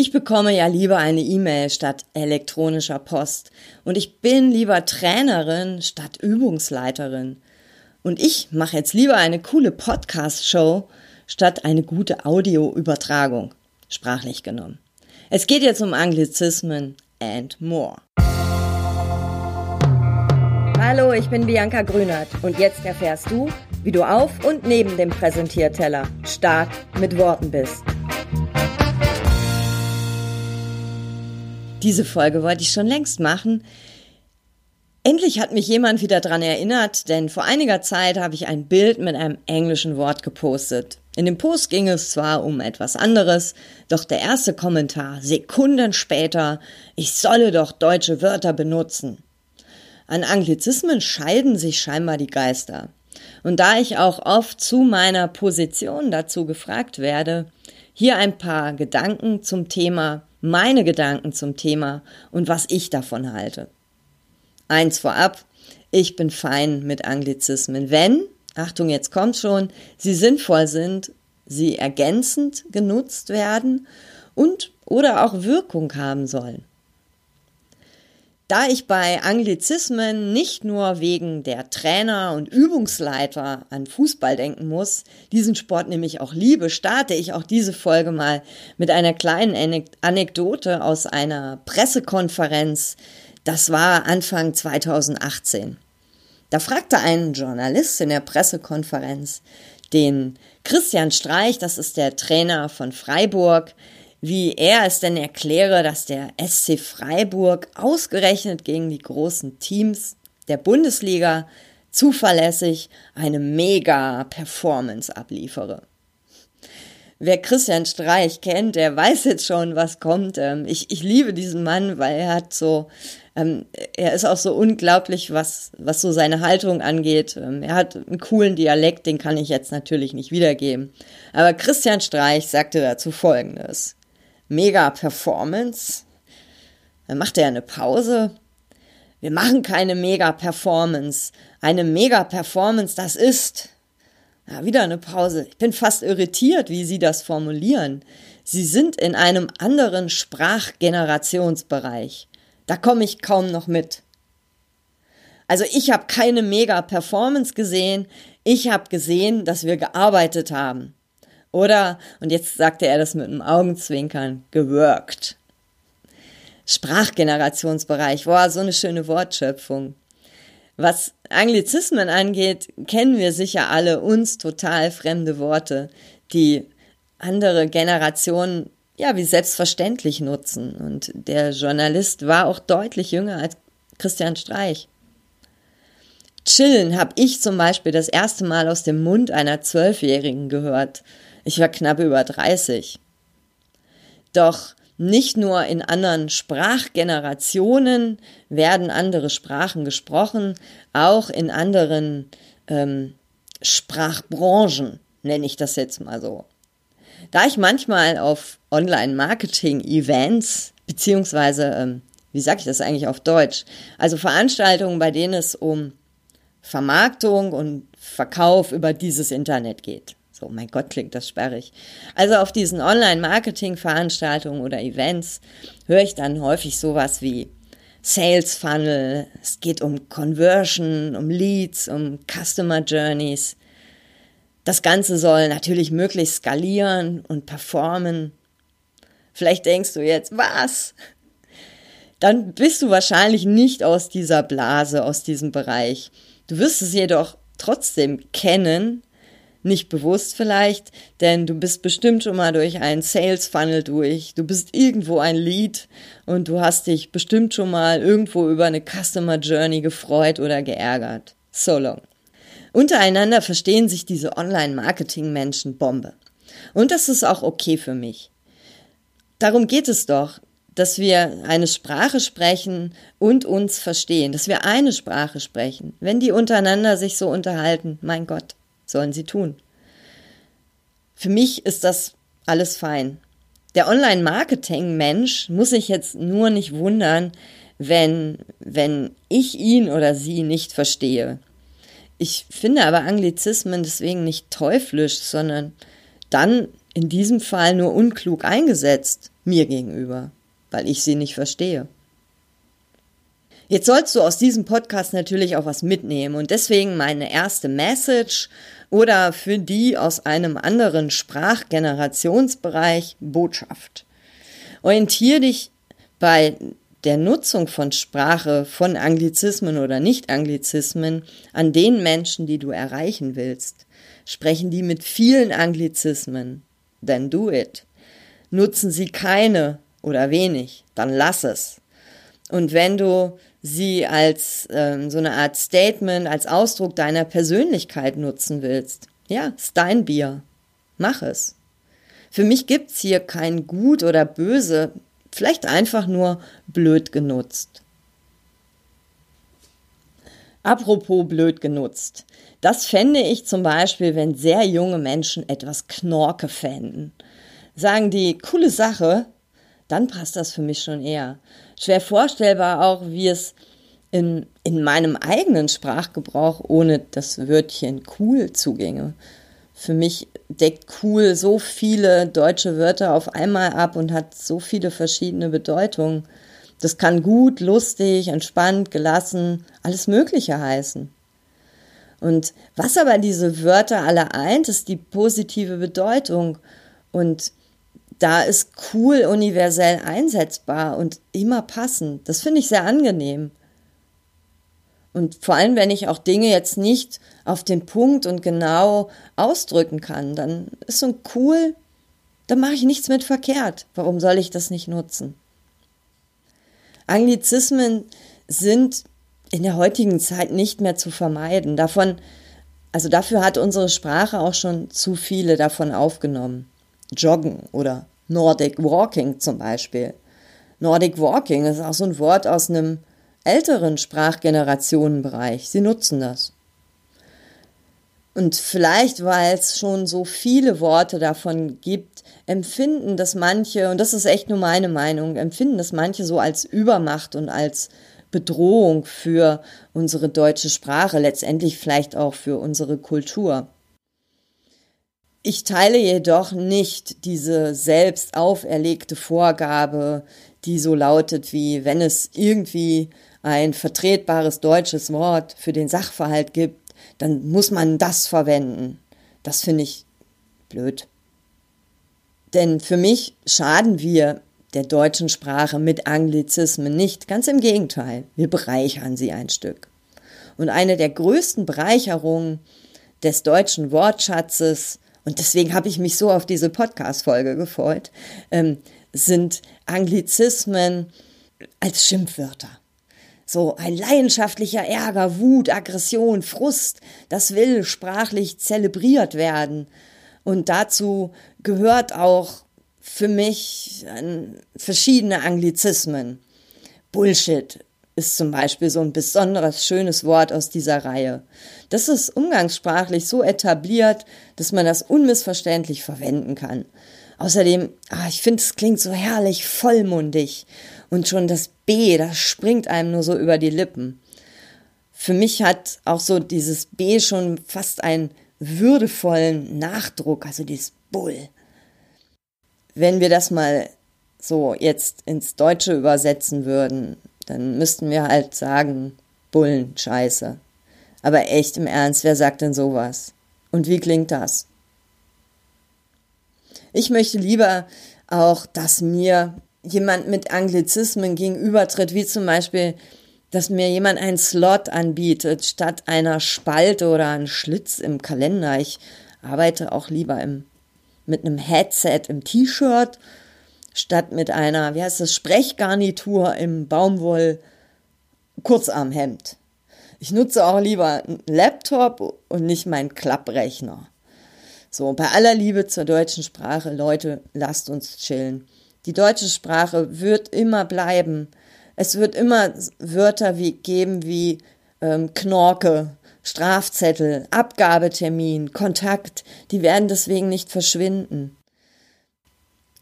Ich bekomme ja lieber eine E-Mail statt elektronischer Post. Und ich bin lieber Trainerin statt Übungsleiterin. Und ich mache jetzt lieber eine coole Podcast-Show statt eine gute Audioübertragung, sprachlich genommen. Es geht jetzt um Anglizismen and more. Hallo, ich bin Bianca Grünert und jetzt erfährst du, wie du auf und neben dem Präsentierteller stark mit Worten bist. Diese Folge wollte ich schon längst machen. Endlich hat mich jemand wieder dran erinnert, denn vor einiger Zeit habe ich ein Bild mit einem englischen Wort gepostet. In dem Post ging es zwar um etwas anderes, doch der erste Kommentar Sekunden später, ich solle doch deutsche Wörter benutzen. An Anglizismen scheiden sich scheinbar die Geister. Und da ich auch oft zu meiner Position dazu gefragt werde, hier ein paar Gedanken zum Thema meine Gedanken zum Thema und was ich davon halte. Eins vorab, ich bin fein mit Anglizismen, wenn, Achtung, jetzt kommt schon, sie sinnvoll sind, sie ergänzend genutzt werden und oder auch Wirkung haben sollen. Da ich bei Anglizismen nicht nur wegen der Trainer und Übungsleiter an Fußball denken muss, diesen Sport nämlich auch liebe, starte ich auch diese Folge mal mit einer kleinen Anekdote aus einer Pressekonferenz. Das war Anfang 2018. Da fragte ein Journalist in der Pressekonferenz den Christian Streich, das ist der Trainer von Freiburg, wie er es denn erkläre, dass der SC Freiburg ausgerechnet gegen die großen Teams der Bundesliga zuverlässig eine mega Performance abliefere. Wer Christian Streich kennt, der weiß jetzt schon, was kommt. Ähm, ich, ich liebe diesen Mann, weil er hat so, ähm, er ist auch so unglaublich, was, was so seine Haltung angeht. Ähm, er hat einen coolen Dialekt, den kann ich jetzt natürlich nicht wiedergeben. Aber Christian Streich sagte dazu Folgendes. Mega-Performance. Dann macht er eine Pause. Wir machen keine Mega-Performance. Eine Mega-Performance, das ist. Ja, wieder eine Pause. Ich bin fast irritiert, wie Sie das formulieren. Sie sind in einem anderen Sprachgenerationsbereich. Da komme ich kaum noch mit. Also ich habe keine Mega-Performance gesehen. Ich habe gesehen, dass wir gearbeitet haben. Oder, und jetzt sagte er das mit einem Augenzwinkern, geworkt. Sprachgenerationsbereich, boah, so eine schöne Wortschöpfung. Was Anglizismen angeht, kennen wir sicher alle uns total fremde Worte, die andere Generationen ja wie selbstverständlich nutzen. Und der Journalist war auch deutlich jünger als Christian Streich. Chillen habe ich zum Beispiel das erste Mal aus dem Mund einer Zwölfjährigen gehört. Ich war knapp über 30. Doch nicht nur in anderen Sprachgenerationen werden andere Sprachen gesprochen, auch in anderen ähm, Sprachbranchen, nenne ich das jetzt mal so. Da ich manchmal auf Online-Marketing-Events, beziehungsweise, ähm, wie sage ich das eigentlich auf Deutsch, also Veranstaltungen, bei denen es um Vermarktung und Verkauf über dieses Internet geht. So, mein Gott, klingt das sperrig. Also auf diesen Online-Marketing-Veranstaltungen oder Events höre ich dann häufig sowas wie Sales Funnel, es geht um Conversion, um Leads, um Customer Journeys. Das Ganze soll natürlich möglichst skalieren und performen. Vielleicht denkst du jetzt, was? Dann bist du wahrscheinlich nicht aus dieser Blase, aus diesem Bereich. Du wirst es jedoch trotzdem kennen, nicht bewusst vielleicht, denn du bist bestimmt schon mal durch einen Sales Funnel durch. Du bist irgendwo ein Lead und du hast dich bestimmt schon mal irgendwo über eine Customer Journey gefreut oder geärgert. So long. Untereinander verstehen sich diese Online-Marketing-Menschen Bombe. Und das ist auch okay für mich. Darum geht es doch, dass wir eine Sprache sprechen und uns verstehen, dass wir eine Sprache sprechen. Wenn die untereinander sich so unterhalten, mein Gott, sollen sie tun. Für mich ist das alles fein. Der Online-Marketing-Mensch muss sich jetzt nur nicht wundern, wenn, wenn ich ihn oder sie nicht verstehe. Ich finde aber Anglizismen deswegen nicht teuflisch, sondern dann in diesem Fall nur unklug eingesetzt, mir gegenüber, weil ich sie nicht verstehe. Jetzt sollst du aus diesem Podcast natürlich auch was mitnehmen und deswegen meine erste Message oder für die aus einem anderen Sprachgenerationsbereich Botschaft. Orientier dich bei der Nutzung von Sprache, von Anglizismen oder Nicht-Anglizismen an den Menschen, die du erreichen willst. Sprechen die mit vielen Anglizismen? Then do it. Nutzen sie keine oder wenig? Dann lass es. Und wenn du sie als ähm, so eine Art Statement, als Ausdruck deiner Persönlichkeit nutzen willst, ja, ist dein Bier. Mach es. Für mich gibt's hier kein Gut oder Böse, vielleicht einfach nur blöd genutzt. Apropos blöd genutzt. Das fände ich zum Beispiel, wenn sehr junge Menschen etwas Knorke fänden. Sagen die, coole Sache, dann passt das für mich schon eher schwer vorstellbar auch, wie es in, in meinem eigenen Sprachgebrauch ohne das Wörtchen cool zugänge. Für mich deckt cool so viele deutsche Wörter auf einmal ab und hat so viele verschiedene Bedeutungen. Das kann gut, lustig, entspannt, gelassen, alles Mögliche heißen. Und was aber diese Wörter alle eint, ist die positive Bedeutung. Und da ist cool universell einsetzbar und immer passend. Das finde ich sehr angenehm. Und vor allem, wenn ich auch Dinge jetzt nicht auf den Punkt und genau ausdrücken kann, dann ist so ein cool, dann mache ich nichts mit verkehrt. Warum soll ich das nicht nutzen? Anglizismen sind in der heutigen Zeit nicht mehr zu vermeiden. Davon, also dafür hat unsere Sprache auch schon zu viele davon aufgenommen. Joggen oder Nordic Walking zum Beispiel. Nordic Walking ist auch so ein Wort aus einem älteren Sprachgenerationenbereich. Sie nutzen das. Und vielleicht, weil es schon so viele Worte davon gibt, empfinden das manche, und das ist echt nur meine Meinung, empfinden das manche so als Übermacht und als Bedrohung für unsere deutsche Sprache, letztendlich vielleicht auch für unsere Kultur. Ich teile jedoch nicht diese selbst auferlegte Vorgabe, die so lautet wie, wenn es irgendwie ein vertretbares deutsches Wort für den Sachverhalt gibt, dann muss man das verwenden. Das finde ich blöd. Denn für mich schaden wir der deutschen Sprache mit Anglizismen nicht, ganz im Gegenteil, wir bereichern sie ein Stück. Und eine der größten Bereicherungen des deutschen Wortschatzes und deswegen habe ich mich so auf diese Podcast-Folge gefreut, ähm, sind Anglizismen als Schimpfwörter. So ein leidenschaftlicher Ärger, Wut, Aggression, Frust, das will sprachlich zelebriert werden. Und dazu gehört auch für mich verschiedene Anglizismen. Bullshit, ist zum Beispiel so ein besonderes schönes Wort aus dieser Reihe. Das ist umgangssprachlich so etabliert, dass man das unmissverständlich verwenden kann. Außerdem, ah, ich finde, es klingt so herrlich vollmundig. Und schon das B, das springt einem nur so über die Lippen. Für mich hat auch so dieses B schon fast einen würdevollen Nachdruck, also dieses Bull. Wenn wir das mal so jetzt ins Deutsche übersetzen würden, dann müssten wir halt sagen, Bullen, Scheiße. Aber echt im Ernst, wer sagt denn sowas? Und wie klingt das? Ich möchte lieber auch, dass mir jemand mit Anglizismen gegenübertritt, wie zum Beispiel, dass mir jemand einen Slot anbietet, statt einer Spalte oder einem Schlitz im Kalender. Ich arbeite auch lieber im, mit einem Headset im T-Shirt statt mit einer, wie heißt das, Sprechgarnitur im Baumwoll Kurzarmhemd. Ich nutze auch lieber einen Laptop und nicht meinen Klapprechner. So, bei aller Liebe zur deutschen Sprache, Leute, lasst uns chillen. Die deutsche Sprache wird immer bleiben. Es wird immer Wörter wie, geben wie ähm, Knorke, Strafzettel, Abgabetermin, Kontakt. Die werden deswegen nicht verschwinden.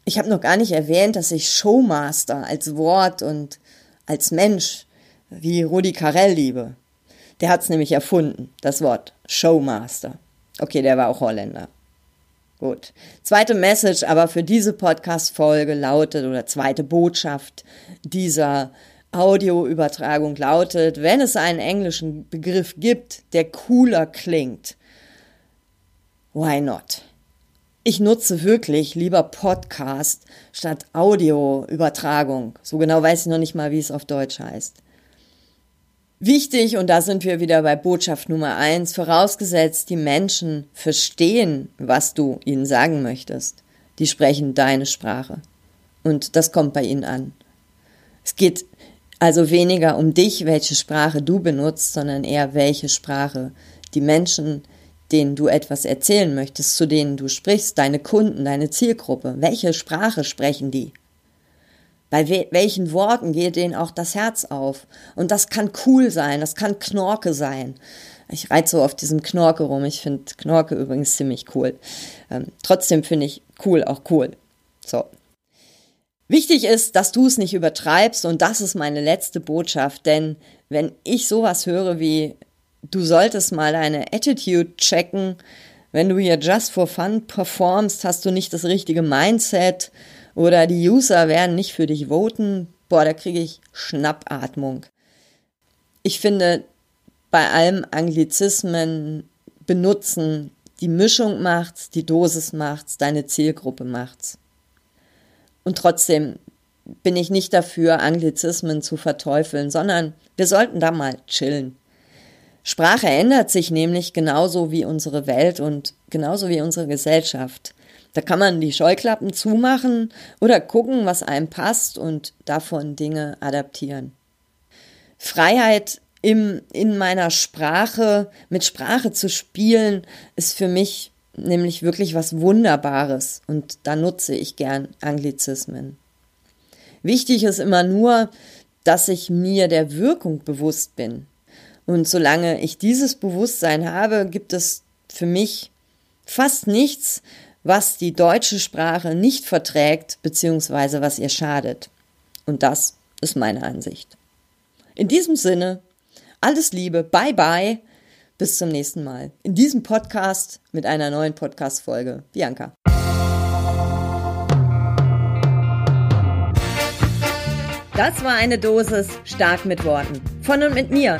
Ich habe noch gar nicht erwähnt, dass ich Showmaster als Wort und als Mensch wie Rudi Carell liebe. Der hat es nämlich erfunden, das Wort Showmaster. Okay, der war auch Holländer. Gut. Zweite Message aber für diese Podcast-Folge lautet, oder zweite Botschaft dieser Audioübertragung lautet, wenn es einen englischen Begriff gibt, der cooler klingt, why not? Ich nutze wirklich lieber Podcast statt Audioübertragung. So genau weiß ich noch nicht mal, wie es auf Deutsch heißt. Wichtig, und da sind wir wieder bei Botschaft Nummer eins, vorausgesetzt, die Menschen verstehen, was du ihnen sagen möchtest. Die sprechen deine Sprache. Und das kommt bei ihnen an. Es geht also weniger um dich, welche Sprache du benutzt, sondern eher welche Sprache die Menschen, denen du etwas erzählen möchtest, zu denen du sprichst, deine Kunden, deine Zielgruppe, welche Sprache sprechen die? Bei we welchen Worten geht denen auch das Herz auf? Und das kann cool sein, das kann Knorke sein. Ich reite so auf diesem Knorke rum. Ich finde Knorke übrigens ziemlich cool. Ähm, trotzdem finde ich cool auch cool. So. Wichtig ist, dass du es nicht übertreibst und das ist meine letzte Botschaft, denn wenn ich sowas höre wie du solltest mal deine Attitude checken, wenn du hier just for fun performst, hast du nicht das richtige Mindset oder die User werden nicht für dich voten, boah, da kriege ich Schnappatmung. Ich finde, bei allem Anglizismen benutzen, die Mischung macht's, die Dosis macht's, deine Zielgruppe macht's. Und trotzdem bin ich nicht dafür, Anglizismen zu verteufeln, sondern wir sollten da mal chillen. Sprache ändert sich nämlich genauso wie unsere Welt und genauso wie unsere Gesellschaft. Da kann man die Scheuklappen zumachen oder gucken, was einem passt und davon Dinge adaptieren. Freiheit im, in meiner Sprache, mit Sprache zu spielen, ist für mich nämlich wirklich was Wunderbares und da nutze ich gern Anglizismen. Wichtig ist immer nur, dass ich mir der Wirkung bewusst bin. Und solange ich dieses Bewusstsein habe, gibt es für mich fast nichts, was die deutsche Sprache nicht verträgt, beziehungsweise was ihr schadet. Und das ist meine Ansicht. In diesem Sinne, alles Liebe, bye bye, bis zum nächsten Mal. In diesem Podcast mit einer neuen Podcast-Folge. Bianca. Das war eine Dosis stark mit Worten. Von und mit mir.